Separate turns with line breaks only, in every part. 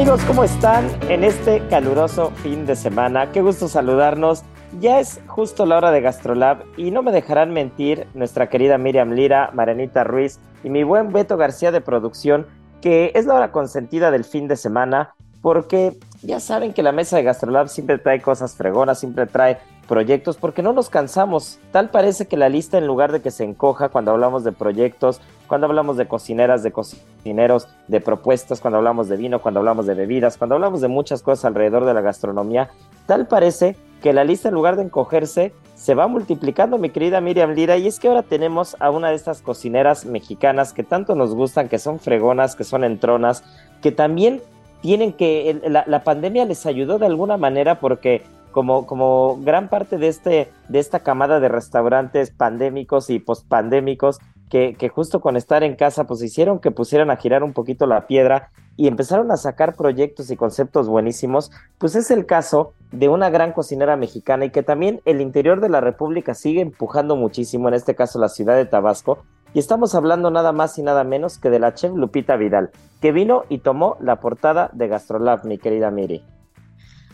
Amigos, ¿cómo están en este caluroso fin de semana? Qué gusto saludarnos. Ya es justo la hora de Gastrolab y no me dejarán mentir nuestra querida Miriam Lira, Marianita Ruiz y mi buen Beto García de producción, que es la hora consentida del fin de semana porque ya saben que la mesa de Gastrolab siempre trae cosas fregonas, siempre trae proyectos, porque no nos cansamos. Tal parece que la lista, en lugar de que se encoja cuando hablamos de proyectos, cuando hablamos de cocineras, de cocineros, de propuestas, cuando hablamos de vino, cuando hablamos de bebidas, cuando hablamos de muchas cosas alrededor de la gastronomía, tal parece que la lista, en lugar de encogerse, se va multiplicando, mi querida Miriam Lira, y es que ahora tenemos a una de estas cocineras mexicanas que tanto nos gustan, que son fregonas, que son entronas, que también tienen que, la, pandemia les ayudó de alguna manera porque como, gran parte de, este, de esta camada de restaurantes pandémicos y pospandémicos, que, que justo con estar en casa, pues hicieron que pusieran a girar un poquito la piedra y empezaron a sacar proyectos y conceptos buenísimos, pues es el caso de una gran cocinera mexicana y que también el interior de la República sigue empujando muchísimo, en este caso la ciudad de Tabasco, y estamos hablando nada más y nada menos que de la chef Lupita Vidal, que vino y tomó la portada de Gastrolab, mi querida Miri.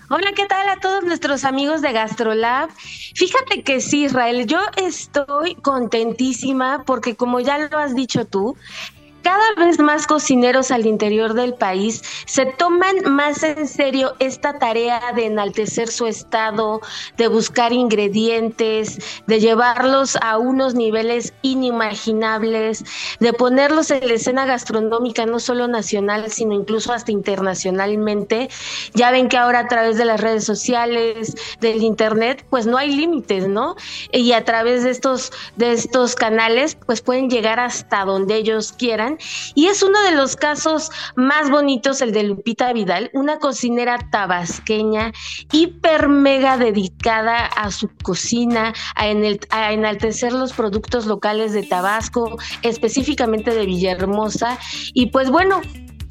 Hola, ¿qué tal a todos nuestros amigos de Gastrolab? Fíjate que sí, Israel, yo estoy contentísima porque como ya lo has dicho tú, cada vez más cocineros al interior del país se toman más en serio esta tarea de enaltecer su estado, de buscar ingredientes, de llevarlos a unos niveles inimaginables, de ponerlos en la escena gastronómica no solo nacional, sino incluso hasta internacionalmente. Ya ven que ahora a través de las redes sociales, del internet, pues no hay límites, ¿no? Y a través de estos de estos canales, pues pueden llegar hasta donde ellos quieran y es uno de los casos más bonitos el de Lupita Vidal, una cocinera tabasqueña hiper mega dedicada a su cocina, a, enaltecer los productos locales de Tabasco, específicamente de Villahermosa. Y pues bueno,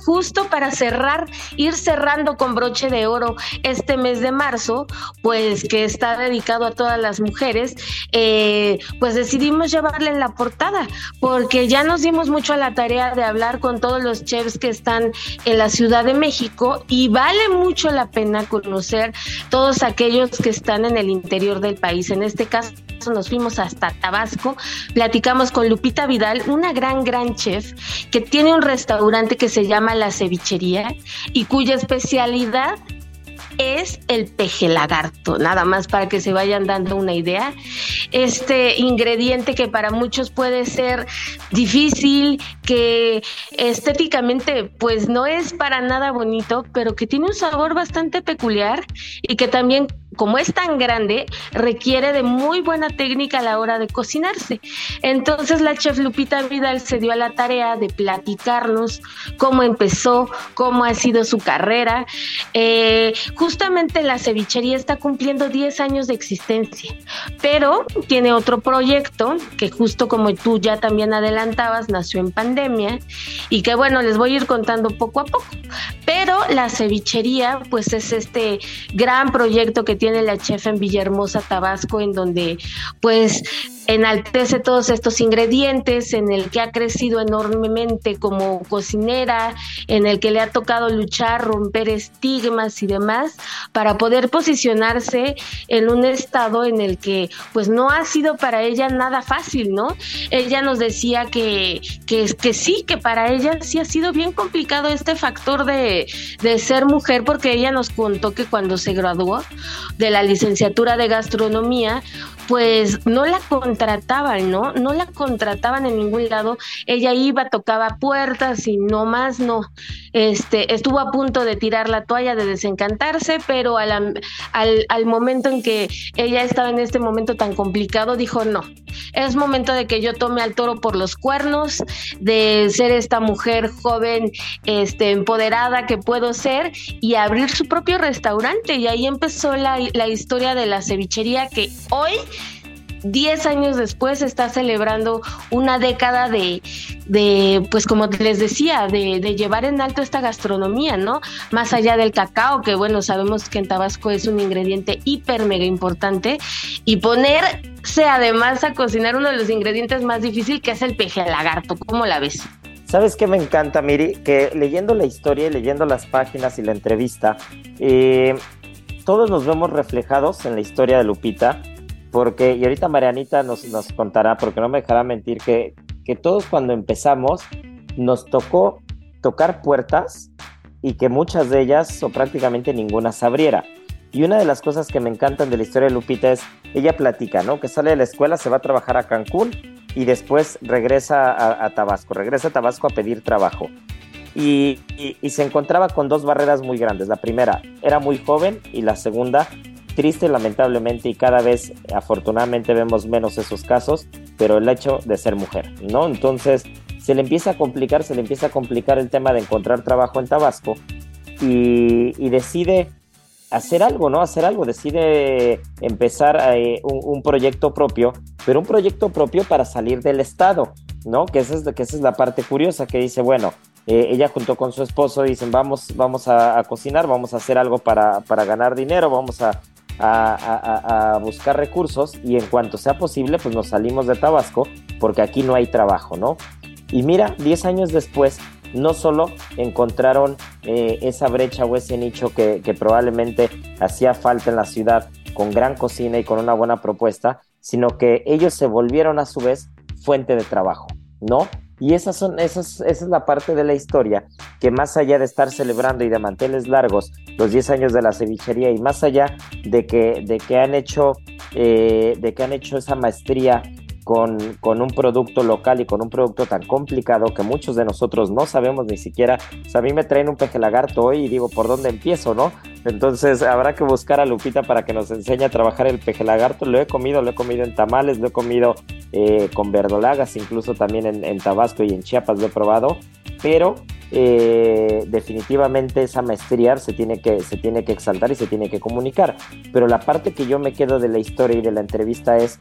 justo para cerrar, ir cerrando con broche de oro este mes de marzo, pues que está dedicado a todas las mujeres, eh, pues decidimos llevarle en la portada, porque ya nos dimos mucho a la tarea de hablar con todos los chefs que están en la Ciudad de México y vale mucho la pena conocer todos aquellos que están en el interior del país. En este caso nos fuimos hasta Tabasco, platicamos con Lupita Vidal, una gran, gran chef que tiene un restaurante que se llama La Cevichería y cuya especialidad es el peje lagarto, nada más para que se vayan dando una idea. Este ingrediente que para muchos puede ser difícil, que estéticamente pues no es para nada bonito, pero que tiene un sabor bastante peculiar y que también como es tan grande, requiere de muy buena técnica a la hora de cocinarse. Entonces la chef Lupita Vidal se dio a la tarea de platicarnos cómo empezó, cómo ha sido su carrera. Eh, justamente la cevichería está cumpliendo 10 años de existencia, pero tiene otro proyecto que justo como tú ya también adelantabas, nació en pandemia y que bueno, les voy a ir contando poco a poco. Pero la cevichería pues es este gran proyecto que tiene la chef en Villahermosa, Tabasco, en donde pues enaltece todos estos ingredientes, en el que ha crecido enormemente como cocinera, en el que le ha tocado luchar, romper estigmas y demás, para poder posicionarse en un estado en el que pues no ha sido para ella nada fácil, ¿no? Ella nos decía que, que, que sí, que para ella sí ha sido bien complicado este factor de, de ser mujer, porque ella nos contó que cuando se graduó de la licenciatura de gastronomía, pues no la contrataban, ¿no? No la contrataban en ningún lado. Ella iba, tocaba puertas y no más, no. Este, estuvo a punto de tirar la toalla, de desencantarse, pero al, al, al momento en que ella estaba en este momento tan complicado, dijo, no, es momento de que yo tome al toro por los cuernos, de ser esta mujer joven, este, empoderada que puedo ser y abrir su propio restaurante. Y ahí empezó la, la historia de la cevichería que hoy 10 años después está celebrando una década de, de pues como les decía, de, llevar en alto esta gastronomía, ¿no? Más allá del cacao, que bueno, sabemos que en Tabasco es un ingrediente hiper mega importante, y ponerse además a cocinar uno de los ingredientes más difíciles, que es el peje lagarto. ¿Cómo la ves?
¿Sabes qué me encanta, Miri? Que leyendo la historia y leyendo las páginas y la entrevista, eh, todos nos vemos reflejados en la historia de Lupita porque, y ahorita Marianita nos, nos contará, porque no me dejará mentir, que, que todos cuando empezamos nos tocó tocar puertas y que muchas de ellas o prácticamente ninguna se abriera. Y una de las cosas que me encantan de la historia de Lupita es, ella platica, ¿no? Que sale de la escuela, se va a trabajar a Cancún y después regresa a, Tabasco, regresa a Tabasco a pedir trabajo. Y, y, se encontraba con dos barreras muy grandes. La primera, era muy joven y la segunda, triste lamentablemente y cada vez afortunadamente vemos menos esos casos, pero el hecho de ser mujer, ¿no? Entonces se le empieza a complicar, se le empieza a complicar el tema de encontrar trabajo en Tabasco y, decide hacer algo, ¿no? Hacer algo, decide empezar eh, un, proyecto propio, pero un proyecto propio para salir del Estado, ¿no? Que esa es, que esa es la parte curiosa, que dice, bueno, eh, ella junto con su esposo dicen, vamos, vamos a, a cocinar, vamos a hacer algo para, para ganar dinero, vamos a, a, buscar recursos y en cuanto sea posible, pues nos salimos de Tabasco porque aquí no hay trabajo, ¿no? Y mira, 10 años después, no solo encontraron eh, esa brecha o ese nicho que probablemente hacía falta en la ciudad con gran cocina y con una buena propuesta, sino que ellos se volvieron a su vez fuente de trabajo, ¿no? Y esas son, esas, esa es la parte de la historia que más allá de estar celebrando y de manteles largos los 10 años de la cevichería y más allá de que, de que han hecho eh, de que han hecho esa maestría con, con, un producto local y con un producto tan complicado que muchos de nosotros no sabemos ni siquiera. O sea, a mí me traen un peje lagarto hoy y digo, ¿por dónde empiezo, no? Entonces habrá que buscar a Lupita para que nos enseñe a trabajar el peje lagarto. Lo he comido, lo he comido en tamales, lo he comido eh, con verdolagas, incluso también en, en, Tabasco y en Chiapas lo he probado. Pero eh, definitivamente esa maestría se tiene, que, se tiene que exaltar y se tiene que comunicar. Pero la parte que yo me quedo de la historia y de la entrevista es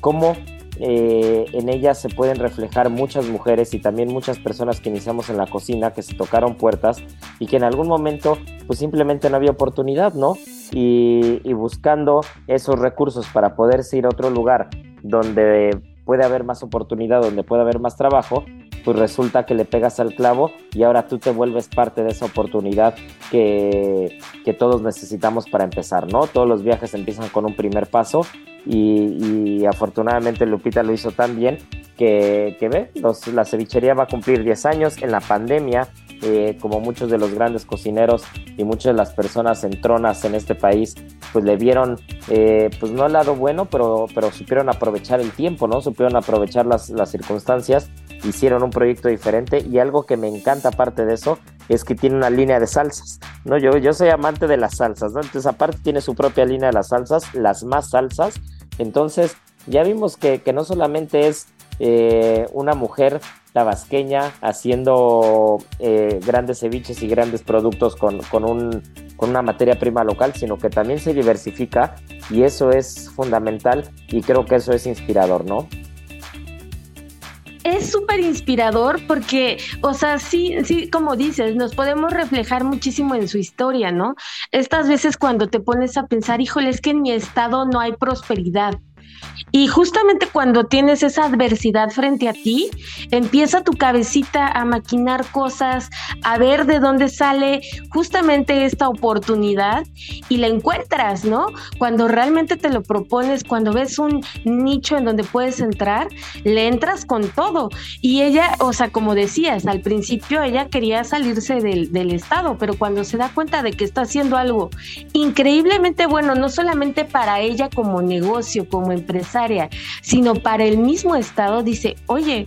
cómo eh, en ella se pueden reflejar muchas mujeres y también muchas personas que iniciamos en la cocina, que se tocaron puertas y que en algún momento pues simplemente no había oportunidad, ¿no? Y, y buscando esos recursos para poderse ir a otro lugar donde puede haber más oportunidad, donde puede haber más trabajo, pues resulta que le pegas al clavo y ahora tú te vuelves parte de esa oportunidad que, que todos necesitamos para empezar, ¿no? Todos los viajes empiezan con un primer paso y, afortunadamente Lupita lo hizo tan bien que, que ve, la cevichería va a cumplir 10 años en la pandemia. Eh, como muchos de los grandes cocineros y muchas de las personas en tronas en este país, pues le vieron, eh, pues no el lado bueno, pero, pero supieron aprovechar el tiempo, ¿no? Supieron aprovechar las, las circunstancias, hicieron un proyecto diferente y algo que me encanta aparte de eso es que tiene una línea de salsas. No, yo, yo soy amante de las salsas, ¿no? Entonces, aparte tiene su propia línea de las salsas, las más salsas. Entonces, ya vimos que, que no solamente es eh, una mujer tabasqueña haciendo eh, grandes ceviches y grandes productos con, con, un, con una materia prima local, sino que también se diversifica y eso es fundamental y creo que eso es inspirador, ¿no?
Es súper inspirador porque, o sea, sí, sí, como dices, nos podemos reflejar muchísimo en su historia, ¿no? Estas veces cuando te pones a pensar, híjole, es que en mi estado no hay prosperidad. Y justamente cuando tienes esa adversidad frente a ti, empieza tu cabecita a maquinar cosas, a ver de dónde sale justamente esta oportunidad y la encuentras, ¿no? Cuando realmente te lo propones, cuando ves un nicho en donde puedes entrar, le entras con todo. Y ella, o sea, como decías, al principio ella quería salirse del, del Estado, pero cuando se da cuenta de que está haciendo algo increíblemente bueno, no solamente para ella como negocio, como empresaria, sino para el mismo Estado, dice, oye,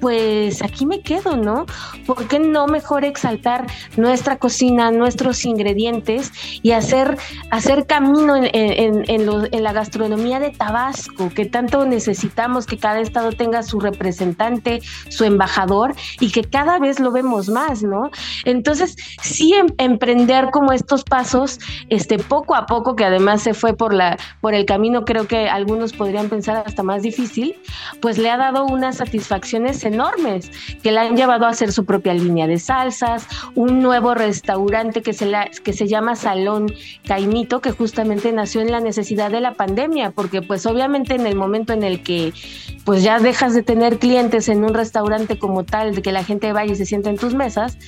pues aquí me quedo, ¿no? ¿Por qué no mejor exaltar nuestra cocina, nuestros ingredientes y hacer, hacer camino en, en, la gastronomía de Tabasco, que tanto necesitamos que cada estado tenga su representante, su embajador y que cada vez lo vemos más, ¿no? Entonces, sí em, emprender como estos pasos, este, poco a poco, que además se fue por, la, por el camino, creo que algunos podrían pensar hasta más difícil, pues le ha dado unas satisfacciones enormes que la han llevado a hacer su propia línea de salsas, un nuevo restaurante que se, la, que se llama Salón Caimito, que justamente nació en la necesidad de la pandemia, porque pues obviamente en el momento en el que pues ya dejas de tener clientes en un restaurante como tal, de que la gente vaya y se sienta en tus mesas,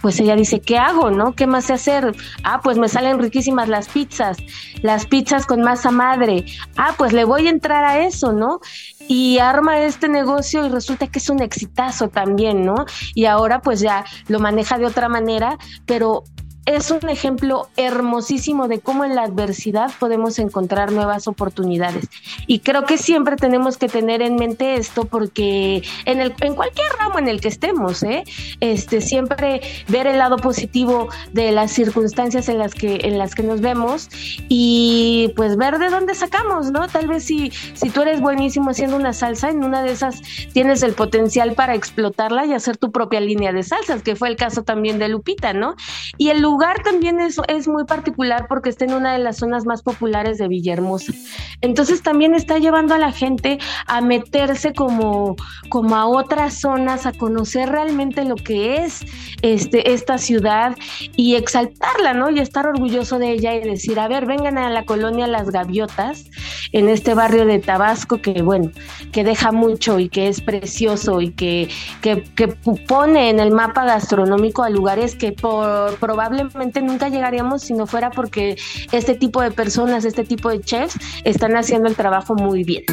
pues ella dice, ¿qué hago, no? ¿Qué más sé hacer? Ah, pues me salen riquísimas las pizzas, las pizzas con masa madre. Ah, pues le voy a entrar a eso, ¿no? y arma este negocio y resulta que es un exitazo también, ¿no? Y ahora pues ya lo maneja de otra manera, pero es un ejemplo hermosísimo de cómo en la adversidad podemos encontrar nuevas oportunidades. Y creo que siempre tenemos que tener en mente esto porque en, el, en cualquier ramo en el que estemos, ¿eh? este, siempre ver el lado positivo de las circunstancias en las que, en las que nos vemos y pues ver de dónde sacamos, ¿no? Tal vez si, si tú eres buenísimo haciendo una salsa, en una de esas tienes el potencial para explotarla y hacer tu propia línea de salsas, que fue el caso también de Lupita, ¿no? Y el lugar también es, es muy particular porque está en una de las zonas más populares de Villahermosa. Entonces también está llevando a la gente a meterse como, como a otras zonas, a conocer realmente lo que es este, esta ciudad y exaltarla, ¿no? Y estar orgulloso de ella y decir, a ver, vengan a la colonia Las Gaviotas, en este barrio de Tabasco que, bueno, que deja mucho y que es precioso y que, que, que pone en el mapa gastronómico a lugares que por, probablemente nunca llegaríamos si no fuera porque este tipo de personas, este tipo de chefs están haciendo el trabajo muy bien.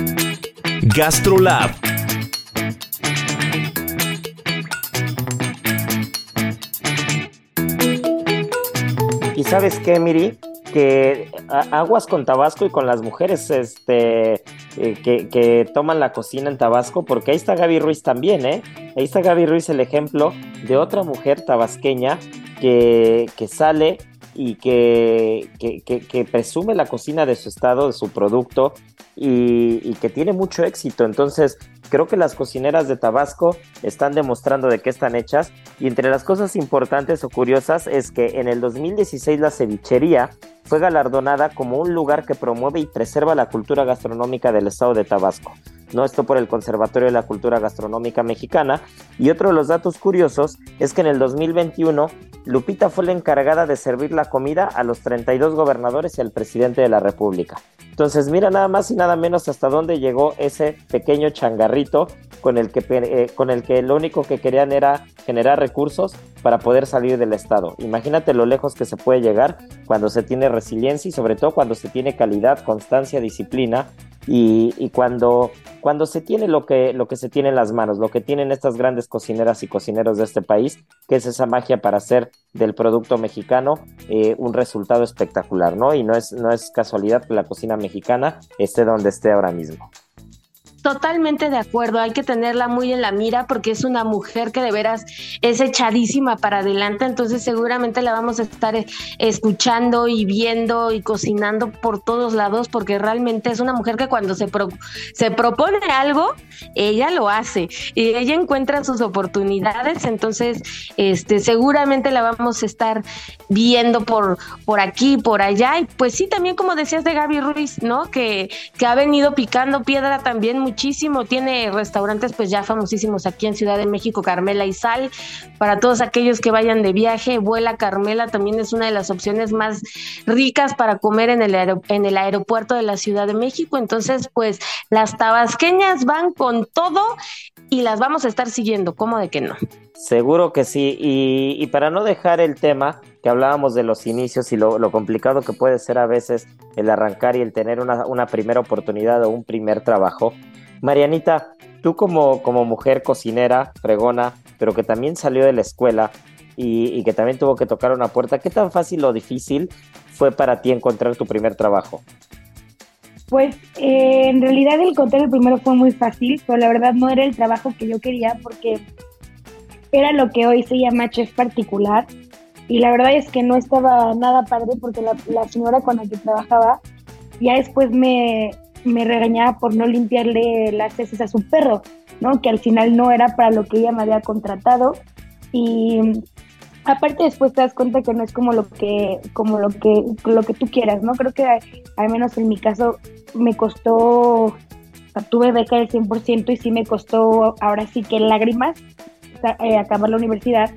GastroLab.
Y sabes qué, Miri, que aguas con Tabasco y con las mujeres este, eh, que, que, toman la cocina en Tabasco, porque ahí está Gaby Ruiz también, ¿eh? Ahí está Gaby Ruiz, el ejemplo de otra mujer tabasqueña que, sale y que, que, presume la cocina de su estado, de su producto y, que tiene mucho éxito. Entonces, creo que las cocineras de Tabasco están demostrando de qué están hechas. Y entre las cosas importantes o curiosas es que en el 2016 la cevichería fue galardonada como un lugar que promueve y preserva la cultura gastronómica del estado de Tabasco. ¿no? Esto por el Conservatorio de la Cultura Gastronómica Mexicana. Y otro de los datos curiosos es que en el 2021 Lupita fue la encargada de servir la comida a los 32 gobernadores y al presidente de la República. Entonces, mira nada más y nada menos hasta dónde llegó ese pequeño changarrito con el que, eh, con el que lo único que querían era generar recursos para poder salir del Estado. Imagínate lo lejos que se puede llegar cuando se tiene resiliencia y sobre todo cuando se tiene calidad, constancia, disciplina y, cuando, cuando se tiene lo que, lo que se tiene en las manos, lo que tienen estas grandes cocineras y cocineros de este país, que es esa magia para hacer del producto mexicano eh, un resultado espectacular, ¿no? Y no es, no es casualidad que la cocina mexicana esté donde esté ahora mismo.
Totalmente de acuerdo. Hay que tenerla muy en la mira porque es una mujer que de veras es echadísima para adelante. Entonces, seguramente la vamos a estar eh, escuchando y viendo y cocinando por todos lados porque realmente es una mujer que cuando se, se propone algo, ella lo hace y ella encuentra sus oportunidades. Entonces, este, seguramente la vamos a estar viendo por, por aquí, por allá. Y pues sí, también como decías de Gaby Ruiz, ¿no? Que, que ha venido picando piedra también muchísimo. Tiene restaurantes pues ya famosísimos aquí en Ciudad de México, Carmela y Sal. Para todos aquellos que vayan de viaje, Vuela Carmela también es una de las opciones más ricas para comer en el, en el aeropuerto de la Ciudad de México. Entonces, pues las tabasqueñas van con todo y las vamos a estar siguiendo. ¿Cómo de que no?
Seguro que sí. Y, para no dejar el tema que hablábamos de los inicios y lo, complicado que puede ser a veces el arrancar y el tener una, una primera oportunidad o un primer trabajo, Marianita, tú como, como mujer cocinera, fregona, pero que también salió de la escuela y, que también tuvo que tocar una puerta, ¿qué tan fácil o difícil fue para ti encontrar tu primer trabajo?
Pues eh, en realidad el encontrar el primero fue muy fácil, pero la verdad no era el trabajo que yo quería porque era lo que hoy se llama chef particular y la verdad es que no estaba nada padre porque la, la señora con la que trabajaba ya después me, me regañaba por no limpiarle las heces a su perro, ¿no? Que al final no era para lo que ella me había contratado. Y aparte después te das cuenta que no es como lo que, como lo que, lo que tú quieras, ¿no? Creo que al menos en mi caso me costó, tuve beca del 100% y sí me costó ahora sí que lágrimas eh, acabar la universidad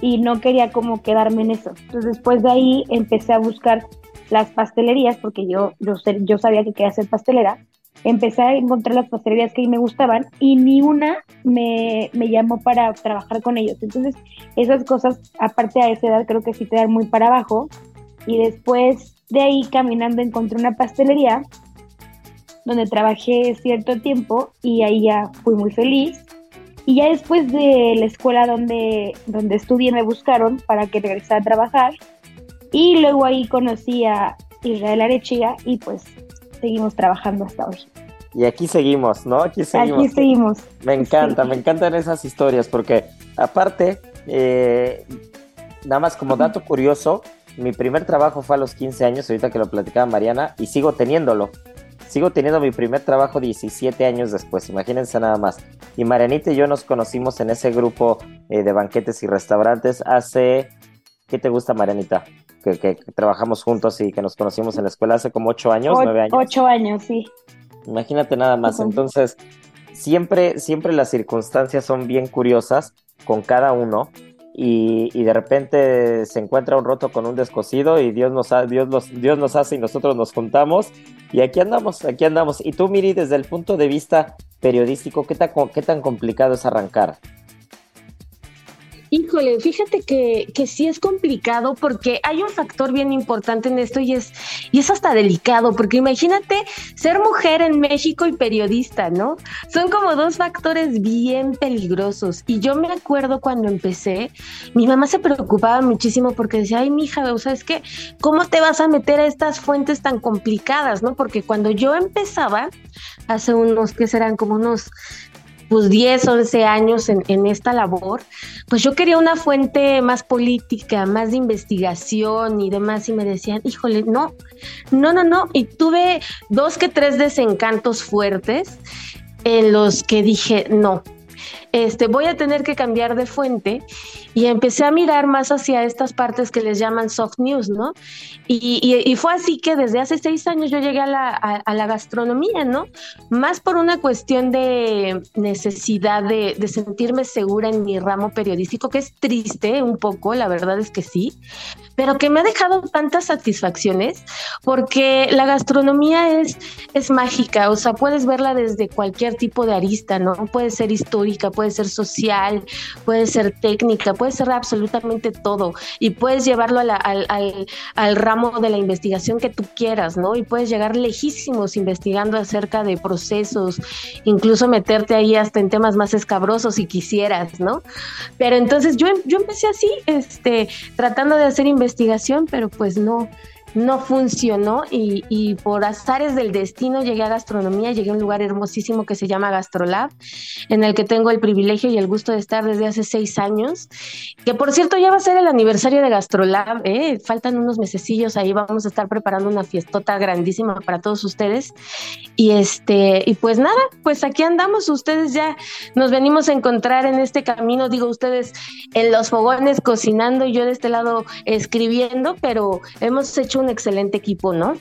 y no quería como quedarme en eso. Entonces después de ahí empecé a buscar las pastelerías, porque yo, yo, yo sabía que quería ser pastelera, empecé a encontrar las pastelerías que me gustaban y ni una me, me, llamó para trabajar con ellos. Entonces, esas cosas, aparte a esa edad, creo que sí te dan muy para abajo. Y después de ahí, caminando, encontré una pastelería donde trabajé cierto tiempo y ahí ya fui muy feliz. Y ya después de la escuela donde, donde estudié me buscaron para que regresara a trabajar y luego ahí conocí a Israel Arechiga y pues seguimos trabajando hasta hoy.
Y aquí seguimos, ¿no? Aquí seguimos.
Aquí seguimos.
Me encanta, me encantan esas historias porque aparte, eh, nada más como dato curioso, mi primer trabajo fue a los 15 años, ahorita que lo platicaba Mariana, y sigo teniéndolo. Sigo teniendo mi primer trabajo 17 años después, imagínense nada más. Y Marianita y yo nos conocimos en ese grupo eh, de banquetes y restaurantes hace, ¿qué te gusta Marianita? Que, trabajamos juntos y que nos conocimos en la escuela hace como ocho años, nueve años.
Ocho años, sí.
Imagínate nada más. Entonces, siempre, siempre las circunstancias son bien curiosas con cada uno. Y, de repente se encuentra un roto con un descosido y Dios nos, Dios, Dios nos hace y nosotros nos juntamos y aquí andamos, aquí andamos. Y tú, Miri, desde el punto de vista periodístico, ¿qué tan, qué tan complicado es arrancar?
Híjole, fíjate que, que sí es complicado porque hay un factor bien importante en esto y es, y es hasta delicado, porque imagínate ser mujer en México y periodista, ¿no? Son como dos factores bien peligrosos. Y yo me acuerdo cuando empecé, mi mamá se preocupaba muchísimo porque decía, ay, mija, o sea, es que, ¿cómo te vas a meter a estas fuentes tan complicadas, no? Porque cuando yo empezaba, hace unos, que serán como unos pues 10, 11 años en, en, esta labor, pues yo quería una fuente más política, más de investigación y demás, y me decían, híjole, no, no, no, no, y tuve dos que tres desencantos fuertes en los que dije, no, este, voy a tener que cambiar de fuente y empecé a mirar más hacia estas partes que les llaman soft news, ¿no? Y, fue así que desde hace seis años yo llegué a la, gastronomía, ¿no? Más por una cuestión de necesidad de, de, sentirme segura en mi ramo periodístico, que es triste un poco, la verdad es que sí, pero que me ha dejado tantas satisfacciones porque la gastronomía es, es mágica, o sea, puedes verla desde cualquier tipo de arista, ¿no? Puede ser histórica, puede ser social, puede ser técnica, puede ser absolutamente todo y puedes llevarlo al, al, al ramo de la investigación que tú quieras, ¿no? Y puedes llegar lejísimos investigando acerca de procesos, incluso meterte ahí hasta en temas más escabrosos si quisieras, ¿no? Pero entonces yo, yo empecé así, este, tratando de hacer investigación, pero pues no, no funcionó y, por azares del destino llegué a gastronomía, llegué a un lugar hermosísimo que se llama Gastrolab, en el que tengo el privilegio y el gusto de estar desde hace seis años, que por cierto ya va a ser el aniversario de Gastrolab, ¿eh? faltan unos mesecillos ahí, vamos a estar preparando una fiestota grandísima para todos ustedes y este, y pues nada, pues aquí andamos, ustedes ya nos venimos a encontrar en este camino, digo ustedes en los fogones cocinando y yo de este lado escribiendo, pero hemos hecho un excelente equipo, ¿no?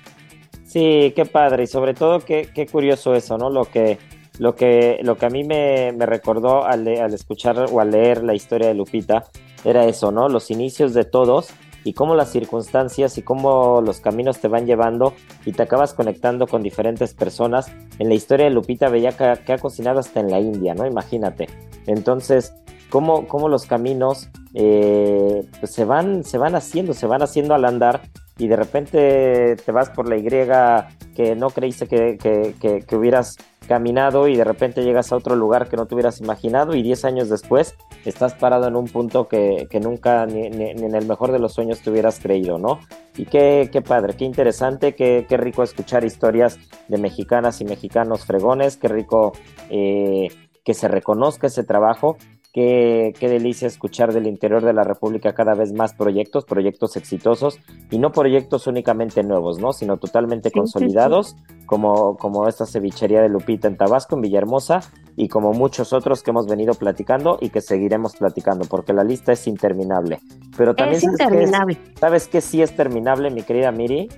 Sí, qué padre y sobre todo qué, qué curioso eso, ¿no? Lo que, lo que, lo que a mí me, me recordó al, al escuchar o al leer la historia de Lupita era eso, ¿no? Los inicios de todos y cómo las circunstancias y cómo los caminos te van llevando y te acabas conectando con diferentes personas. En la historia de Lupita veía que, ha cocinado hasta en la India, ¿no? Imagínate. Entonces, cómo, cómo los caminos eh, pues se, van, se van haciendo, se van haciendo al andar y de repente te vas por la Y que no creíste que, que, hubieras caminado y de repente llegas a otro lugar que no te hubieras imaginado y 10 años después estás parado en un punto que, nunca ni, en el mejor de los sueños te hubieras creído, ¿no? Y qué, qué padre, qué interesante, qué, qué, rico escuchar historias de mexicanas y mexicanos fregones, qué rico eh, que se reconozca ese trabajo Qué, qué, delicia escuchar del interior de la República cada vez más proyectos, proyectos exitosos y no proyectos únicamente nuevos, ¿no? Sino totalmente consolidados, Como, como esta cevichería de Lupita en Tabasco, en Villahermosa, y como muchos otros que hemos venido platicando y que seguiremos platicando, porque la lista es interminable. Pero también
es interminable.
¿Sabes qué sí es terminable, mi querida Miri?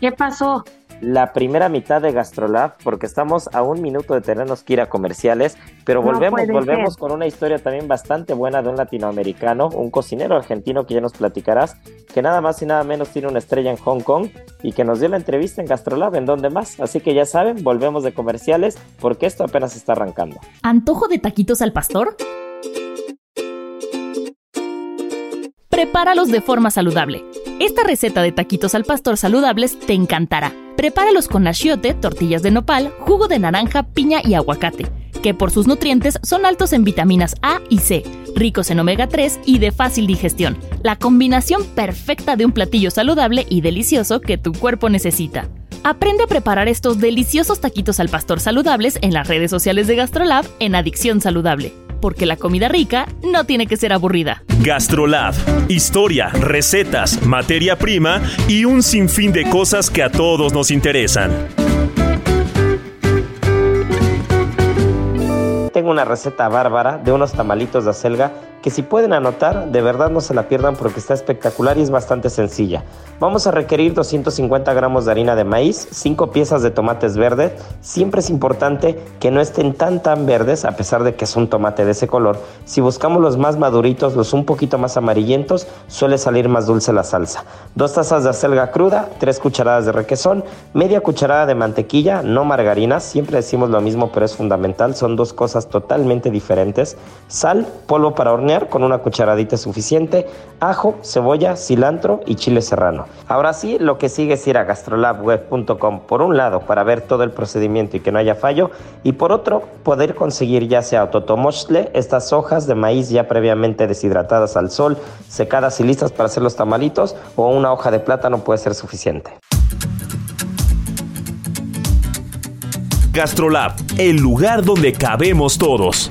¿Qué pasó?
La primera mitad de Gastrolab, porque estamos a un minuto de tenernos que ir a comerciales, pero volvemos, volvemos con una historia también bastante buena de un latinoamericano, un cocinero argentino que ya nos platicarás, que nada más y nada menos tiene una estrella en Hong Kong y que nos dio la entrevista en Gastrolab, en donde más. Así que ya saben, volvemos de comerciales, porque esto apenas está arrancando.
¿Antojo de taquitos al pastor? Prepáralos de forma saludable. Esta receta de taquitos al pastor saludables te encantará. Prepáralos con achiote, tortillas de nopal, jugo de naranja, piña y aguacate, que por sus nutrientes son altos en vitaminas A y C, ricos en omega 3 y de fácil digestión. La combinación perfecta de un platillo saludable y delicioso que tu cuerpo necesita. Aprende a preparar estos deliciosos taquitos al pastor saludables en las redes sociales de GastroLab en Adicción Saludable porque la comida rica no tiene que ser aburrida.
Gastrolab, historia, recetas, materia prima y un sinfín de cosas que a todos nos interesan.
Tengo una receta bárbara de unos tamalitos de acelga que si pueden anotar, de verdad no se la pierdan porque está espectacular y es bastante sencilla. Vamos a requerir 250 gramos de harina de maíz, 5 piezas de tomates verdes. Siempre es importante que no estén tan tan verdes a pesar de que es un tomate de ese color. Si buscamos los más maduritos, los un poquito más amarillentos, suele salir más dulce la salsa. Dos tazas de acelga cruda, 3 cucharadas de requesón, media cucharada de mantequilla, no margarina, siempre decimos lo mismo pero es fundamental, son dos cosas totalmente diferentes. Sal, polvo para hornear con una cucharadita suficiente, ajo, cebolla, cilantro y chile serrano. Ahora sí, lo que sigue es ir a gastrolabweb.com por un lado para ver todo el procedimiento y que no haya fallo y por otro poder conseguir ya sea totomochle, estas hojas de maíz ya previamente deshidratadas al sol, secadas y listas para hacer los tamalitos o una hoja de plátano puede ser suficiente.
Gastrolab, el lugar donde cabemos todos.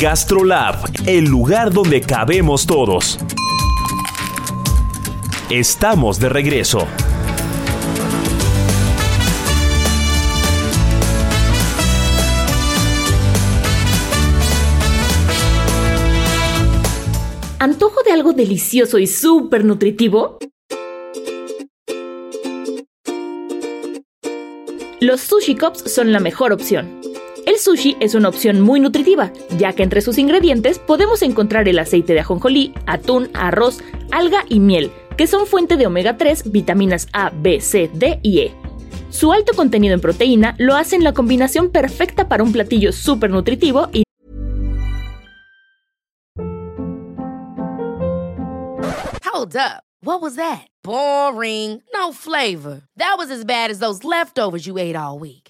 Gastrolab, el lugar donde cabemos todos. Estamos de regreso.
¿Antojo de algo delicioso y súper nutritivo? Los sushi cups son la mejor opción. El sushi es una opción muy nutritiva, ya que entre sus ingredientes podemos encontrar el aceite de ajonjolí, atún, arroz, alga y miel, que son fuente de omega 3, vitaminas A, B, C, D y E. Su alto contenido en proteína lo hacen la combinación perfecta para un platillo súper nutritivo y
Hold up. No flavor. Leftovers ate.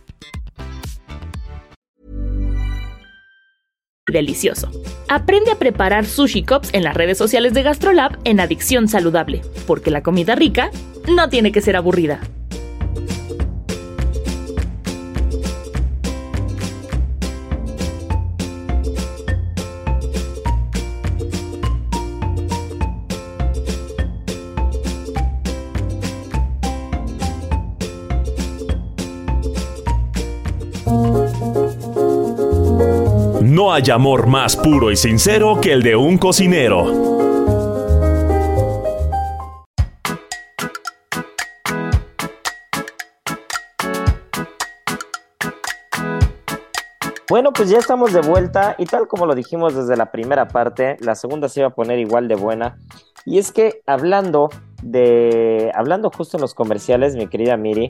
delicioso. Aprende a preparar sushi cups en las redes sociales de GastroLab en Adicción Saludable, porque la comida rica no tiene que ser aburrida.
No hay amor más puro y sincero que el de un cocinero.
Bueno, pues ya estamos de vuelta y tal como lo dijimos desde la primera parte, la segunda se iba a poner igual de buena. Y es que hablando de, hablando justo en los comerciales, mi querida Miri,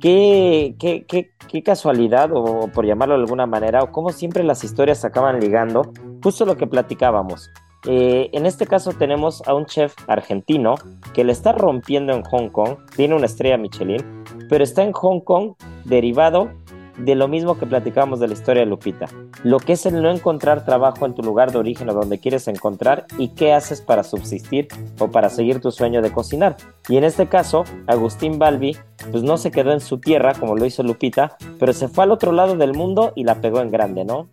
qué, qué, qué, casualidad, o por llamarlo de alguna manera, o cómo siempre las historias acaban ligando, justo lo que platicábamos. Eh, en este caso tenemos a un chef argentino que le está rompiendo en Hong Kong, tiene una estrella Michelin, pero está en Hong Kong derivado de lo mismo que platicamos de la historia de Lupita. Lo que es el no encontrar trabajo en tu lugar de origen o donde quieres encontrar y qué haces para subsistir o para seguir tu sueño de cocinar. Y en este caso, Agustín Balbi, pues no se quedó en su tierra como lo hizo Lupita, pero se fue al otro lado del mundo y la pegó en grande, ¿no?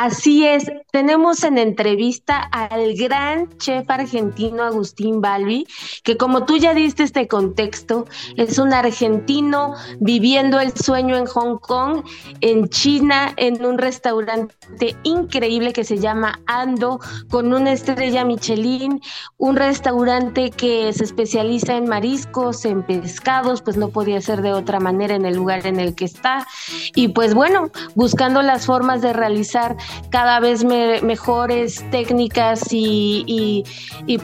Así es, tenemos en entrevista al gran chef argentino Agustín Balbi, que como tú ya diste este contexto, es un argentino viviendo el sueño en Hong Kong, en China, en un restaurante increíble que se llama Ando, con una estrella Michelin, un restaurante que se especializa en mariscos, en pescados, pues no podía ser de otra manera en el lugar en el que está. Y pues bueno, buscando las formas de realizar cada vez mejores técnicas y,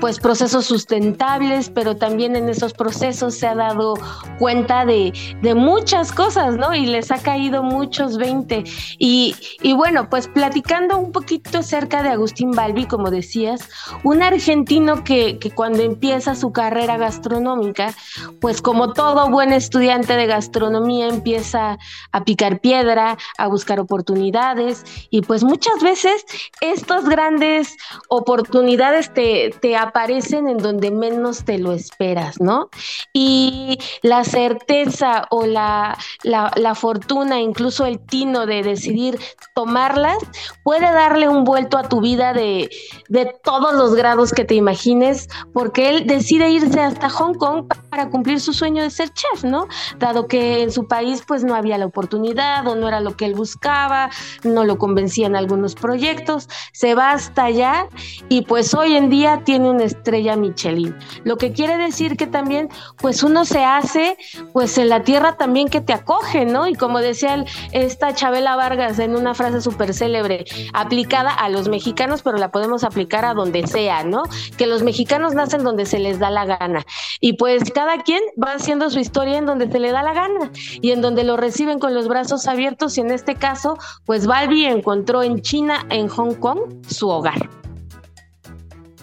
pues procesos sustentables, pero también en esos procesos se ha dado cuenta de, muchas cosas, ¿no? Y les ha caído muchos 20. Y, bueno, pues platicando un poquito acerca de Agustín Balbi, como decías, un argentino que, que cuando empieza su carrera gastronómica, pues como todo buen estudiante de gastronomía empieza a picar piedra, a buscar oportunidades y pues muchas veces estas grandes oportunidades te, te, aparecen en donde menos te lo esperas, ¿no? Y la certeza o la, la, fortuna, incluso el tino de decidir tomarlas, puede darle un vuelto a tu vida de, de todos los grados que te imagines, porque él decide irse hasta Hong Kong para cumplir su sueño de ser chef, ¿no? Dado que en su país pues no había la oportunidad o no era lo que él buscaba, no lo convencían algunos proyectos, se va hasta allá y pues hoy en día tiene una estrella Michelin. Lo que quiere decir que también pues uno se hace pues en la tierra también que te acoge, ¿no? Y como decía esta Chabela Vargas en una frase súper célebre, aplicada a los mexicanos, pero la podemos aplicar a donde sea, ¿no? Que los mexicanos nacen donde se les da la gana. Y pues cada quien va haciendo su historia en donde se le da la gana y en donde lo reciben con los brazos abiertos y en este caso, pues Balbi encontró en China, en Hong Kong, su hogar.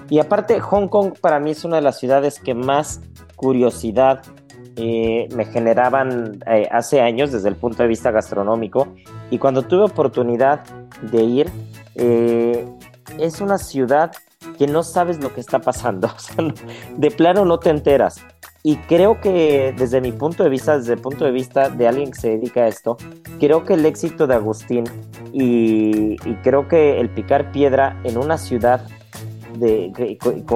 Y aparte, Hong Kong para mí es una de las ciudades que más curiosidad eh, me generaban eh, hace años desde el punto de vista gastronómico. Y cuando tuve oportunidad de ir, eh, es una ciudad que no sabes lo que está pasando. de plano no te enteras. Y creo que desde mi punto de vista, desde el punto de vista de alguien que se dedica a esto, creo que el éxito de Agustín y, creo que el picar piedra en una ciudad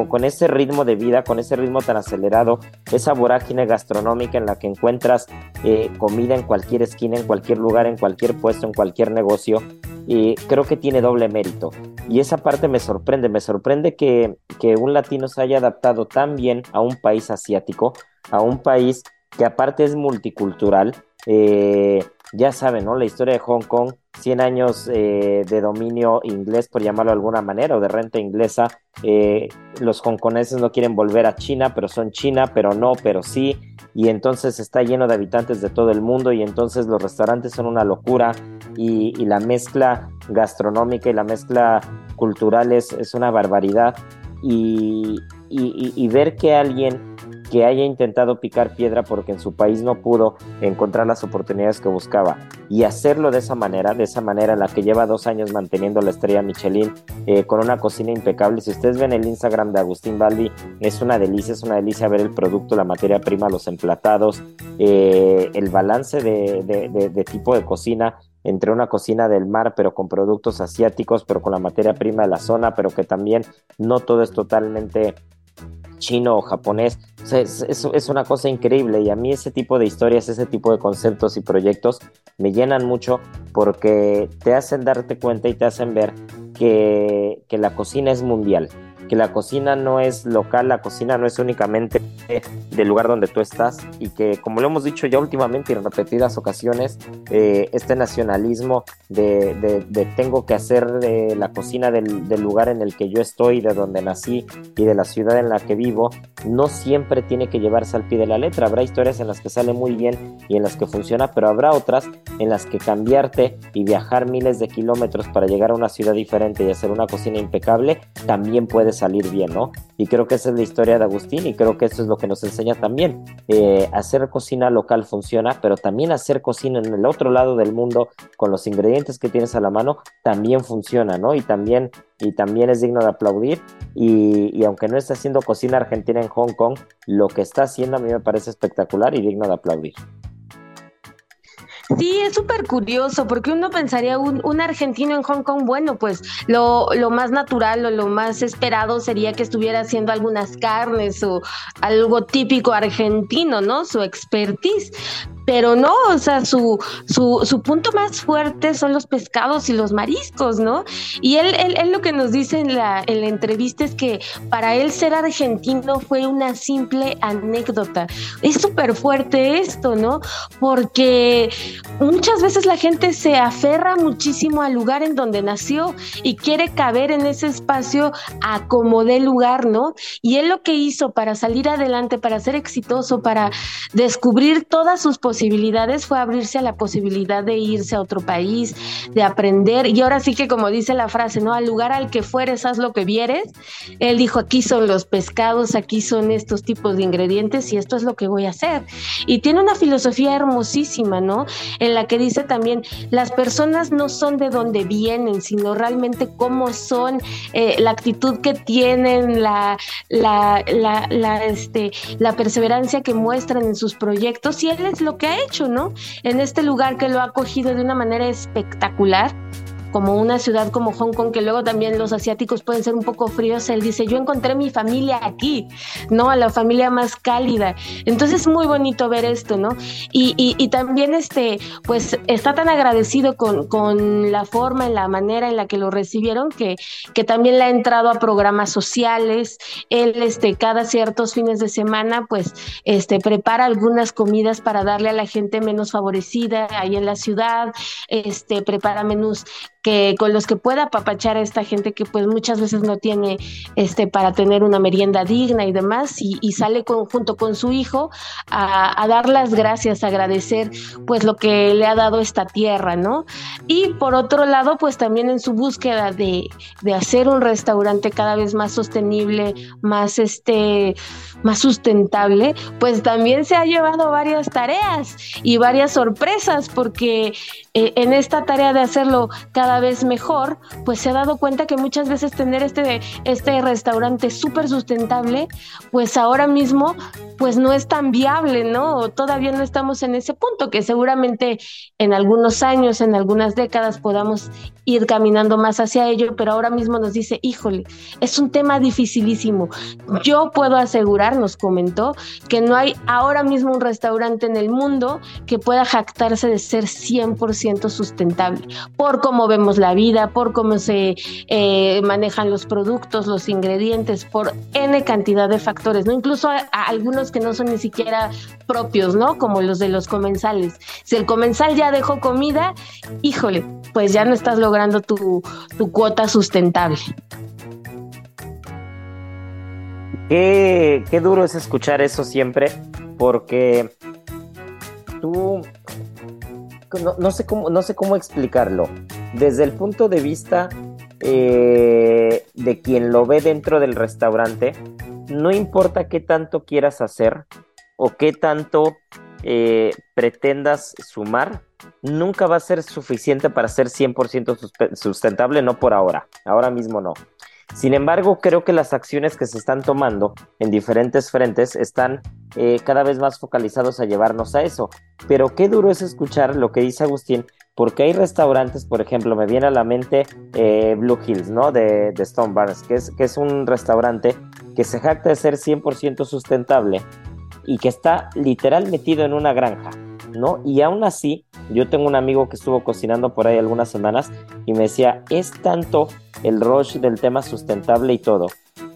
con, ese ritmo de vida, con ese ritmo tan acelerado, esa vorágine gastronómica en la que encuentras eh, comida en cualquier esquina, en cualquier lugar, en cualquier puesto, en cualquier negocio, y creo que tiene doble mérito. Y esa parte me sorprende, me sorprende que, que un latino se haya adaptado tan bien a un país asiático, a un país que aparte es multicultural. Eh, ya saben, ¿no? La historia de Hong Kong, 100 años eh, de dominio inglés, por llamarlo de alguna manera, o de renta inglesa. Eh, los hongkoneses no quieren volver a China, pero son China, pero no, pero sí. Y entonces está lleno de habitantes de todo el mundo y entonces los restaurantes son una locura y, la mezcla gastronómica y la mezcla cultural es, es una barbaridad. y, y ver que alguien que haya intentado picar piedra porque en su país no pudo encontrar las oportunidades que buscaba y hacerlo de esa manera, de esa manera en la que lleva dos años manteniendo la estrella Michelin eh, con una cocina impecable. Si ustedes ven el Instagram de Agustín Balbi, es una delicia, es una delicia ver el producto, la materia prima, los emplatados, eh, el balance de tipo de cocina entre una cocina del mar, pero con productos asiáticos, pero con la materia prima de la zona, pero que también no todo es totalmente chino o japonés. es, una cosa increíble y a mí ese tipo de historias, ese tipo de conceptos y proyectos me llenan mucho porque te hacen darte cuenta y te hacen ver que, que la cocina es mundial que la cocina no es local, la cocina no es únicamente del lugar donde tú estás y que, como lo hemos dicho ya últimamente y en repetidas ocasiones, eh, este nacionalismo de, tengo que hacer la cocina del, lugar en el que yo estoy, de donde nací y de la ciudad en la que vivo, no siempre tiene que llevarse al pie de la letra. Habrá historias en las que sale muy bien y en las que funciona, pero habrá otras en las que cambiarte y viajar miles de kilómetros para llegar a una ciudad diferente y hacer una cocina impecable también puede salir bien, ¿no? Y creo que esa es la historia de Agustín y creo que eso es lo que nos enseña también. Eh, hacer cocina local funciona, pero también hacer cocina en el otro lado del mundo con los ingredientes que tienes a la mano también funciona, ¿no? Y también, y también es digno de aplaudir. Y, y aunque no está haciendo cocina argentina en Hong Kong, lo que está haciendo a mí me parece espectacular y digno de aplaudir.
Sí, es súper curioso, porque uno pensaría un, un, argentino en Hong Kong, bueno, pues lo, lo más natural o lo más esperado sería que estuviera haciendo algunas carnes o algo típico argentino, ¿no? Su expertise pero no, o sea, su, su, su, punto más fuerte son los pescados y los mariscos, ¿no? Y él, él, él lo que nos dice en la, en la, entrevista es que para él ser argentino fue una simple anécdota. Es súper fuerte esto, ¿no? Porque muchas veces la gente se aferra muchísimo al lugar en donde nació y quiere caber en ese espacio a como de lugar, ¿no? Y él lo que hizo para salir adelante, para ser exitoso, para descubrir todas sus posibilidades fue abrirse a la posibilidad de irse a otro país, de aprender. Y ahora sí que como dice la frase, ¿no? Al lugar al que fueres, haz lo que vieres. Él dijo, aquí son los pescados, aquí son estos tipos de ingredientes y esto es lo que voy a hacer. Y tiene una filosofía hermosísima, ¿no? En la que dice también, las personas no son de donde vienen, sino realmente cómo son, eh, la actitud que tienen, la, la, la, la, este, la perseverancia que muestran en sus proyectos. Y él es lo que ha hecho, ¿no? En este lugar que lo ha acogido de una manera espectacular como una ciudad como Hong Kong, que luego también los asiáticos pueden ser un poco fríos, él dice, yo encontré mi familia aquí, ¿no? A la familia más cálida. Entonces es muy bonito ver esto, ¿no? Y, y, también, este, pues, está tan agradecido con, con, la forma, en la manera en la que lo recibieron, que, que también le ha entrado a programas sociales. Él, este, cada ciertos fines de semana, pues, este, prepara algunas comidas para darle a la gente menos favorecida ahí en la ciudad, este, prepara menús que con los que pueda apapachar a esta gente que pues muchas veces no tiene este para tener una merienda digna y demás y, sale junto con su hijo a, dar las gracias, a agradecer pues lo que le ha dado esta tierra, ¿no? Y por otro lado pues también en su búsqueda de, de hacer un restaurante cada vez más sostenible, más este más sustentable, pues también se ha llevado varias tareas y varias sorpresas porque eh, en esta tarea de hacerlo cada vez mejor, pues se ha dado cuenta que muchas veces tener este, este restaurante súper sustentable, pues ahora mismo pues no es tan viable, ¿no? Todavía no estamos en ese punto, que seguramente en algunos años, en algunas décadas podamos ir caminando más hacia ello, pero ahora mismo nos dice, híjole, es un tema dificilísimo. Yo puedo asegurar, nos comentó, que no hay ahora mismo un restaurante en el mundo que pueda jactarse de ser 100% sustentable, por cómo vemos la vida, por cómo se eh, manejan los productos, los ingredientes, por N cantidad de factores, ¿no? Incluso a, algunos que no son ni siquiera propios, ¿no? Como los de los comensales. Si el comensal ya dejó comida, híjole, pues ya no estás logrando tu, tu cuota sustentable.
Qué, qué duro es escuchar eso siempre, porque tú no, sé cómo, no sé cómo explicarlo. Desde el punto de vista eh, de quien lo ve dentro del restaurante, no importa qué tanto quieras hacer o qué tanto eh, pretendas sumar, nunca va a ser suficiente para ser 100% sustentable, no por ahora, ahora mismo no. Sin embargo, creo que las acciones que se están tomando en diferentes frentes están eh, cada vez más focalizados a llevarnos a eso. Pero qué duro es escuchar lo que dice Agustín, porque hay restaurantes, por ejemplo, me viene a la mente eh, Blue Hills, ¿no? De, Stone Barns, que es, que es un restaurante que se jacta de ser 100% sustentable y que está literal metido en una granja, ¿no? Y aún así, yo tengo un amigo que estuvo cocinando por ahí algunas semanas y me decía, es tanto el rush del tema sustentable y todo,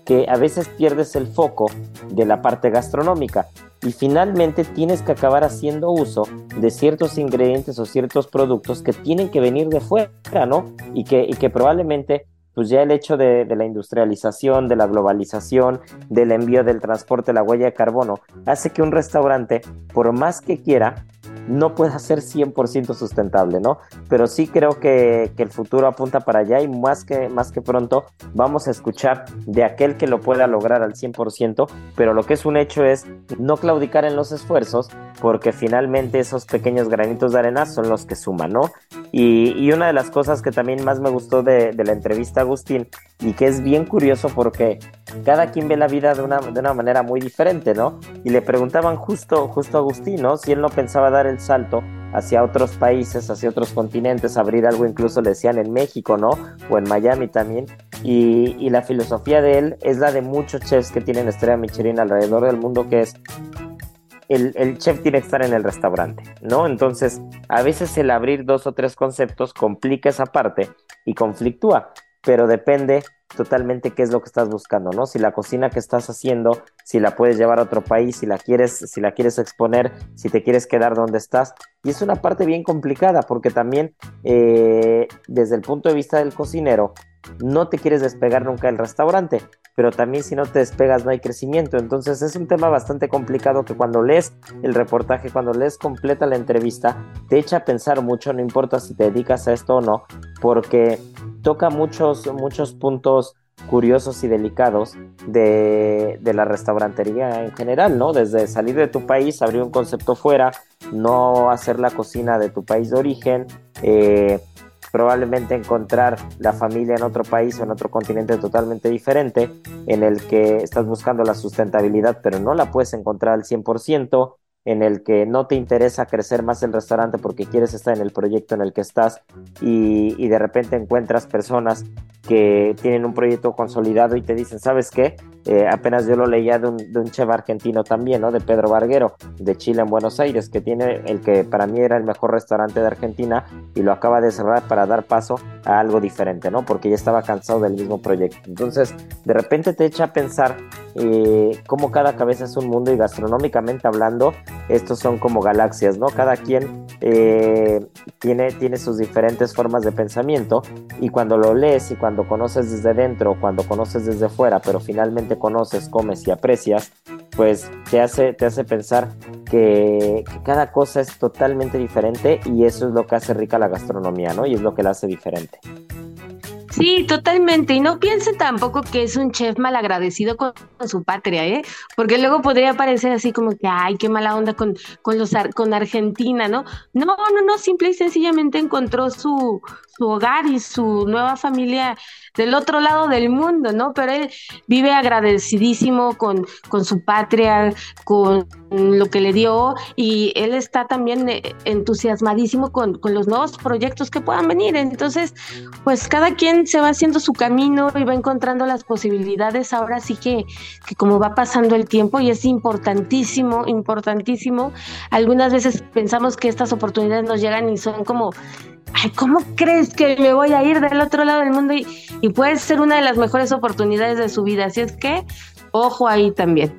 que a veces pierdes el foco de la parte gastronómica y finalmente tienes que acabar haciendo uso de ciertos ingredientes o ciertos productos que tienen que venir de fuera, ¿no? Y que, y que probablemente pues ya el hecho de, de, la industrialización, de la globalización, del envío del transporte, la huella de carbono, hace que un restaurante, por más que quiera, no pueda ser 100% sustentable, ¿no? Pero sí creo que, el futuro apunta para allá y más que, más que pronto vamos a escuchar de aquel que lo pueda lograr al 100%, pero lo que es un hecho es no claudicar en los esfuerzos porque finalmente esos pequeños granitos de arena son los que suman, ¿no? Y, una de las cosas que también más me gustó de, de la entrevista Agustín y que es bien curioso porque cada quien ve la vida de una, de una manera muy diferente, ¿no? Y le preguntaban justo, justo a Agustín, ¿no? Si él no pensaba dar el salto hacia otros países, hacia otros continentes, abrir algo incluso le decían en México, ¿no? O en Miami también. Y, y la filosofía de él es la de muchos chefs que tienen estrella Michelin alrededor del mundo, que es el, el, chef tiene que estar en el restaurante, ¿no? Entonces, a veces el abrir dos o tres conceptos complica esa parte y conflictúa pero depende totalmente qué es lo que estás buscando, ¿no? Si la cocina que estás haciendo, si la puedes llevar a otro país, si la quieres, si la quieres exponer, si te quieres quedar donde estás. Y es una parte bien complicada porque también eh, desde el punto de vista del cocinero, no te quieres despegar nunca del restaurante, pero también si no te despegas no hay crecimiento. Entonces es un tema bastante complicado que cuando lees el reportaje, cuando lees completa la entrevista, te echa a pensar mucho, no importa si te dedicas a esto o no, porque toca muchos, muchos puntos curiosos y delicados de, de, la restaurantería en general, ¿no? Desde salir de tu país, abrir un concepto fuera, no hacer la cocina de tu país de origen, eh, probablemente encontrar la familia en otro país o en otro continente totalmente diferente, en el que estás buscando la sustentabilidad, pero no la puedes encontrar al 100%, en el que no te interesa crecer más el restaurante porque quieres estar en el proyecto en el que estás y, de repente encuentras personas que tienen un proyecto consolidado y te dicen, ¿sabes qué? Eh, apenas yo lo leía de un, de un, argentino también, ¿no? De Pedro Barguero, de Chile en Buenos Aires, que tiene el que para mí era el mejor restaurante de Argentina y lo acaba de cerrar para dar paso a algo diferente, ¿no? Porque ya estaba cansado del mismo proyecto. Entonces, de repente te echa a pensar eh, cómo cada cabeza es un mundo y gastronómicamente hablando, estos son como galaxias, ¿no? Cada quien eh, tiene, tiene sus diferentes formas de pensamiento y cuando lo lees y cuando conoces desde dentro, cuando conoces desde fuera, pero finalmente conoces, comes y aprecias, pues te hace, te hace pensar que, cada cosa es totalmente diferente y eso es lo que hace rica la gastronomía, ¿no? Y es lo que la hace diferente.
Sí, totalmente. Y no piense tampoco que es un chef malagradecido con, su patria, ¿eh? Porque luego podría parecer así como que, ay, qué mala onda con, con, los, con Argentina, ¿no? No, no, no, simple y sencillamente encontró su, su hogar y su nueva familia del otro lado del mundo, ¿no? Pero él vive agradecidísimo con, con su patria, con lo que le dio y él está también eh, entusiasmadísimo con, con los nuevos proyectos que puedan venir. Entonces, pues cada quien se va haciendo su camino y va encontrando las posibilidades. Ahora sí que, que como va pasando el tiempo y es importantísimo, importantísimo. Algunas veces pensamos que estas oportunidades nos llegan y son como ¿cómo crees que me voy a ir del otro lado del mundo? Y, y puede ser una de las mejores oportunidades de su vida. Así es que, ojo ahí también.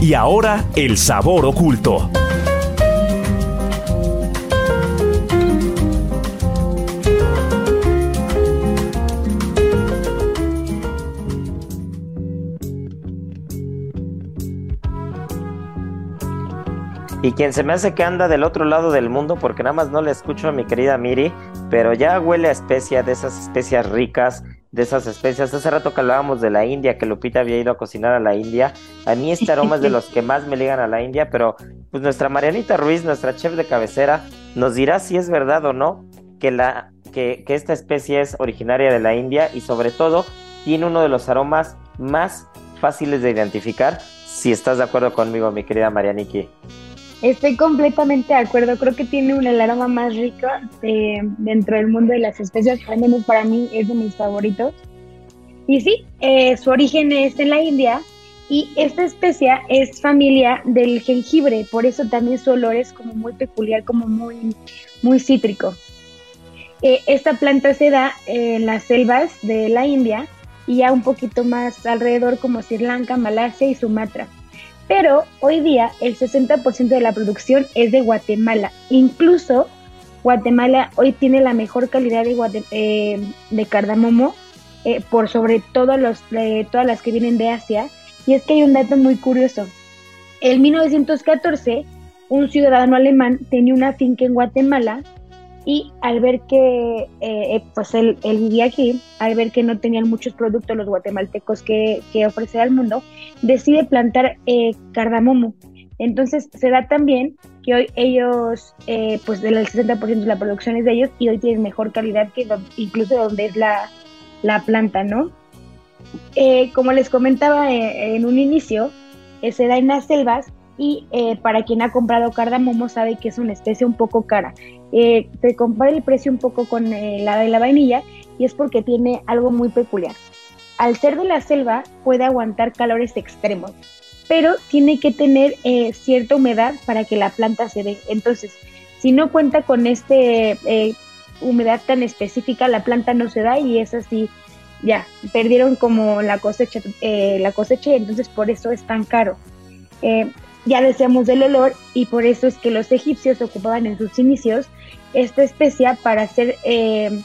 Y ahora, el sabor oculto.
Y quien se me hace que anda del otro lado del mundo, porque nada más no le escucho a mi querida Miri, pero ya huele a especia, de esas especias ricas, de esas especias. Hace rato que hablábamos de la India, que Lupita había ido a cocinar a la India. A mí este aroma es de los que más me ligan a la India, pero pues nuestra Marianita Ruiz, nuestra chef de cabecera, nos dirá si es verdad o no que, la, que, que esta especie es originaria de la India y sobre todo tiene uno de los aromas más fáciles de identificar. Si estás de acuerdo conmigo, mi querida Marianiki.
Estoy completamente de acuerdo, creo que tiene un aroma más rico dentro del mundo de las especias, al para mí es de mis favoritos. Y sí, eh, su origen es en la India. Y esta especia es familia del jengibre, por eso también su olor es como muy peculiar, como muy, muy cítrico. Eh, esta planta se da en las selvas de la India y ya un poquito más alrededor como Sri Lanka, Malasia y Sumatra pero hoy día el 60% de la producción es de Guatemala. Incluso Guatemala hoy tiene la mejor calidad de, eh, de cardamomo eh, por sobre todo los, todas las que vienen de Asia. Y es que hay un dato muy curioso. En 1914, un ciudadano alemán tenía una finca en Guatemala y al ver que, eh, pues él, vivía aquí, al ver que no tenían muchos productos los guatemaltecos que, que ofrecer al mundo, decide plantar eh, cardamomo. Entonces se da también que hoy ellos, eh, pues del 60% de la producción es de ellos y hoy tienen mejor calidad que incluso donde es la, la planta, ¿no? como les comentaba en un inicio, se da en las selvas y para quien ha comprado cardamomo sabe que es una especie un poco cara eh, te compara el precio un poco con eh, la de la vainilla y es porque tiene algo muy peculiar. Al ser de la selva puede aguantar calores extremos, pero tiene que tener eh, cierta humedad para que la planta se dé. Entonces, si no cuenta con este eh, humedad tan específica, la planta no se da y es así, ya, perdieron como la cosecha, la cosecha y entonces por eso es tan caro ya deseamos del olor y por eso es que los egipcios ocupaban en sus inicios esta especia para hacer eh,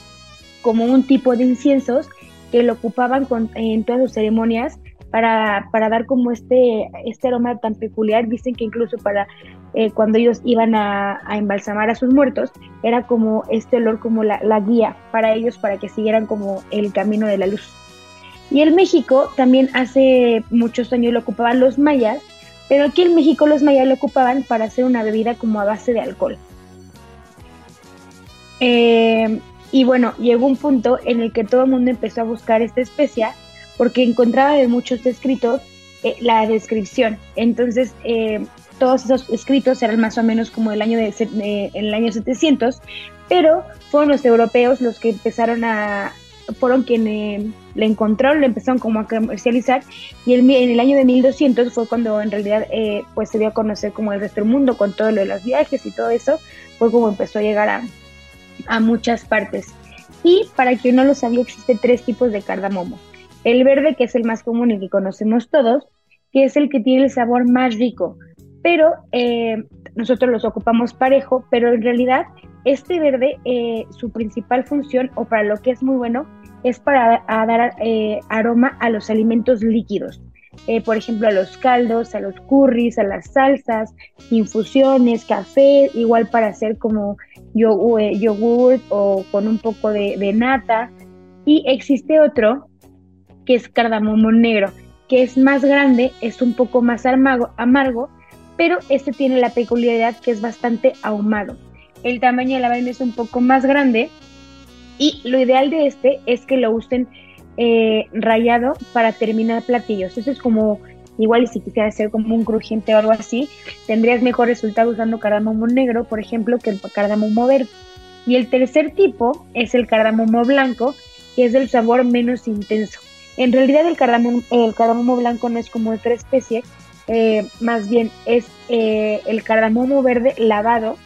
como un tipo de inciensos que lo ocupaban con, en todas sus ceremonias para, para, dar como este, este aroma tan peculiar. Dicen que incluso para eh, cuando ellos iban a, a, embalsamar a sus muertos, era como este olor como la, la guía para ellos para que siguieran como el camino de la luz. Y el México también hace muchos años lo ocupaban los mayas pero aquí en México los mayas lo ocupaban para hacer una bebida como a base de alcohol. Eh, y bueno, llegó un punto en el que todo el mundo empezó a buscar esta especia porque encontraba en muchos escritos eh, la descripción. Entonces, eh, todos esos escritos eran más o menos como el año, de, el año 700, pero fueron los europeos los que empezaron a, fueron quienes le encontraron, le empezaron como a comercializar y en el año de 1200 fue cuando en realidad eh, pues se dio a conocer como el resto del mundo con todo lo de los viajes y todo eso, fue como empezó a llegar a, a muchas partes. Y para quien no lo sabía, existe tres tipos de cardamomo. El verde, que es el más común y que conocemos todos, que es el que tiene el sabor más rico, pero eh, nosotros los ocupamos parejo, pero en realidad este verde, eh, su principal función o para lo que es muy bueno, es para dar eh, aroma a los alimentos líquidos. Eh, por ejemplo, a los caldos, a los curries, a las salsas, infusiones, café, igual para hacer como yogurt o con un poco de, nata. Y existe otro que es cardamomo negro, que es más grande, es un poco más amargo pero este tiene la peculiaridad que es bastante ahumado. El tamaño de la vaina es un poco más grande y lo ideal de este es que lo usen eh, rayado para terminar platillos. Eso es como igual si quisiera hacer como un crujiente o algo así, tendrías mejor resultado usando cardamomo negro, por ejemplo, que el cardamomo verde. Y el tercer tipo es el cardamomo blanco, que es del sabor menos intenso. En realidad el cardamomo, el cardamomo blanco no es como otra especie, eh, más bien es eh, el cardamomo verde lavado,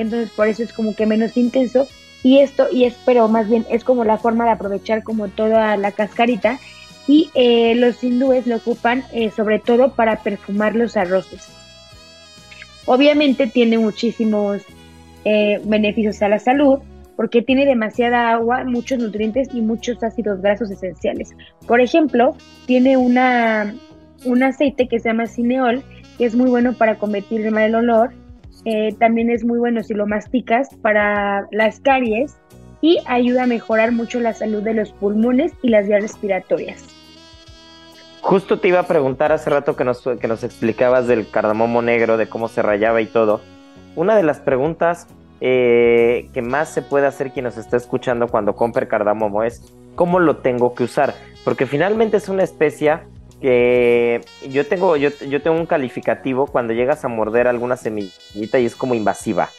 entonces por eso es como que menos intenso. Y esto, y es, pero más bien es como la forma de aprovechar como toda la cascarita. Y eh, los hindúes lo ocupan sobre todo para perfumar los arroces. Obviamente tiene muchísimos beneficios a la salud, porque tiene demasiada agua, muchos nutrientes y muchos ácidos grasos esenciales. Por ejemplo, tiene una un aceite que se llama cineol, que es muy bueno para combatir el mal olor. Eh, también es muy bueno si lo masticas para las caries y ayuda a mejorar mucho la salud de los pulmones y las vías respiratorias.
Justo te iba a preguntar hace rato que nos, que nos explicabas del cardamomo negro, de cómo se rayaba y todo. Una de las preguntas eh, que más se puede hacer quien nos está escuchando cuando compre cardamomo es cómo lo tengo que usar, porque finalmente es una especia que yo tengo, yo, yo tengo un calificativo cuando llegas a morder alguna semillita y es como invasiva.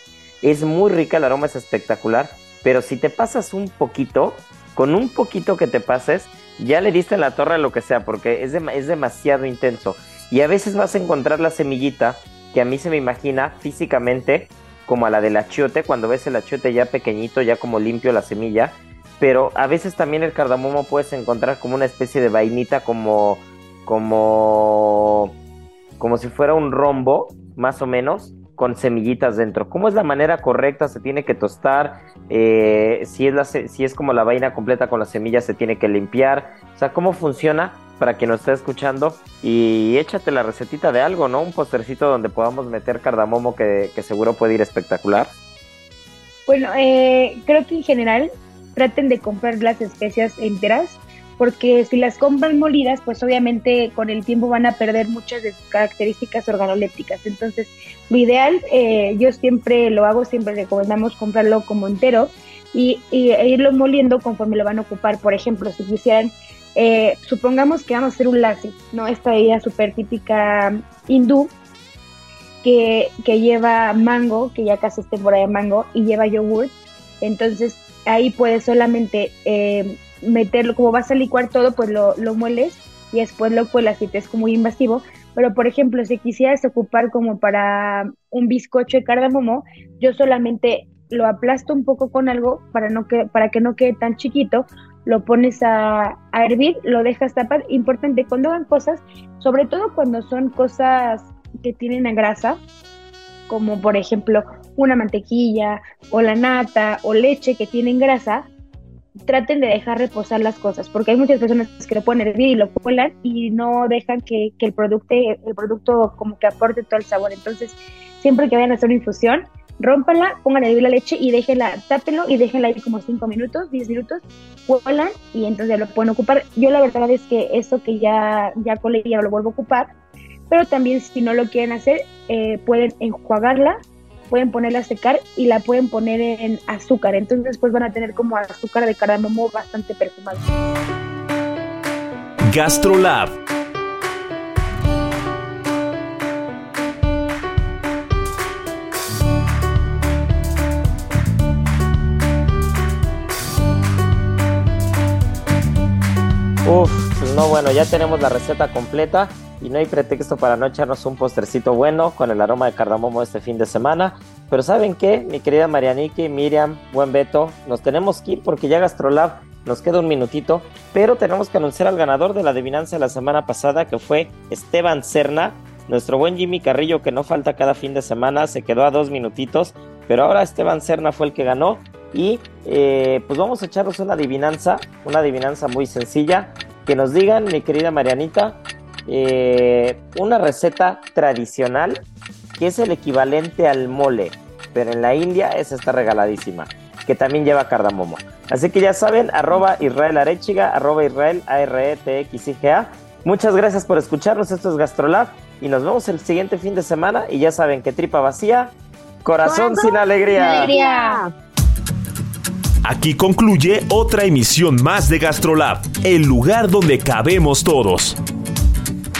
Es muy rica, el aroma es espectacular, pero si te pasas un poquito, con un poquito que te pases, ya le diste en la torre lo que sea, porque es, es demasiado intenso. Y a veces vas a encontrar la semillita que a mí se me imagina físicamente como a la del achiote, cuando ves el achiote ya pequeñito, ya como limpio la semilla, pero a veces también el cardamomo puedes encontrar como una especie de vainita como como, como si fuera un rombo, más o menos, con semillitas dentro. ¿Cómo es la manera correcta? ¿Se tiene que tostar? Eh, si, es la, si es como la vaina completa con las semillas, se tiene que limpiar. O sea, ¿cómo funciona? Para quien nos esté escuchando y échate la recetita de algo, ¿no? Un postercito donde podamos meter cardamomo que, seguro puede ir espectacular.
Bueno, eh, creo que en general traten de comprar las especias enteras porque si las compran molidas, pues obviamente con el tiempo van a perder muchas de sus características organolépticas. Entonces, lo ideal, eh, yo siempre lo hago, siempre recomendamos comprarlo como entero y, e irlo moliendo conforme lo van a ocupar. Por ejemplo, si quisieran, eh, supongamos que vamos a hacer un lassi, ¿no? Esta idea súper típica hindú, que, que, lleva mango, que ya casi es temporada de mango, y lleva yogurt. Entonces, ahí puedes solamente... Eh, meterlo, como vas a licuar todo, pues lo, lo mueles y después lo cuelas y te es muy invasivo. Pero, por ejemplo, si quisieras ocupar como para un bizcocho de cardamomo, yo solamente lo aplasto un poco con algo para, no que, para que no quede tan chiquito, lo pones a, a hervir, lo dejas tapar. Importante, cuando hagan cosas, sobre todo cuando son cosas que tienen grasa, como por ejemplo una mantequilla o la nata o leche que tienen grasa, traten de dejar reposar las cosas, porque hay muchas personas que lo pueden hervir y lo cuelan y no dejan que, el, producto, el producto como que aporte todo el sabor. Entonces, siempre que vayan a hacer una infusión, rómpanla, pongan a hervir la leche y déjenla, tápenlo y déjenla ahí como 5 minutos, 10 minutos, cuelan y entonces lo pueden ocupar. Yo la verdad es que eso que ya, ya colé ya lo vuelvo a ocupar, pero también si no lo quieren hacer, eh, pueden enjuagarla pueden ponerla a secar y la pueden poner en azúcar. Entonces después van a tener como azúcar de cardamomo bastante perfumado.
GastroLab.
Uf, pues no, bueno, ya tenemos la receta completa y no hay pretexto para no echarnos un postercito bueno con el aroma de cardamomo este fin de semana. Pero ¿saben qué? Mi querida Marianiki, Miriam, buen Beto, nos tenemos que ir porque ya Gastrolab nos queda un minutito, pero tenemos que anunciar al ganador de la adivinanza de la semana pasada que fue Esteban Cerna, nuestro buen Jimmy Carrillo que no falta cada fin de semana, se quedó a dos minutitos, pero ahora Esteban Cerna fue el que ganó y eh, pues vamos a echarnos una adivinanza, una adivinanza muy sencilla, que nos digan, mi querida Marianita, eh, una receta tradicional que es el equivalente al mole, pero en la India esa está regaladísima. que también lleva cardamomo. Así que ya saben, arroba Israel Arechiga, arroba Israel a r e t x i g -A. Muchas gracias por escucharnos, esto es Gastrolab y nos vemos el siguiente fin de semana y ya saben que tripa vacía, corazón, sin alegría.
alegría.
Aquí concluye otra emisión más de Gastrolab, el lugar donde cabemos todos.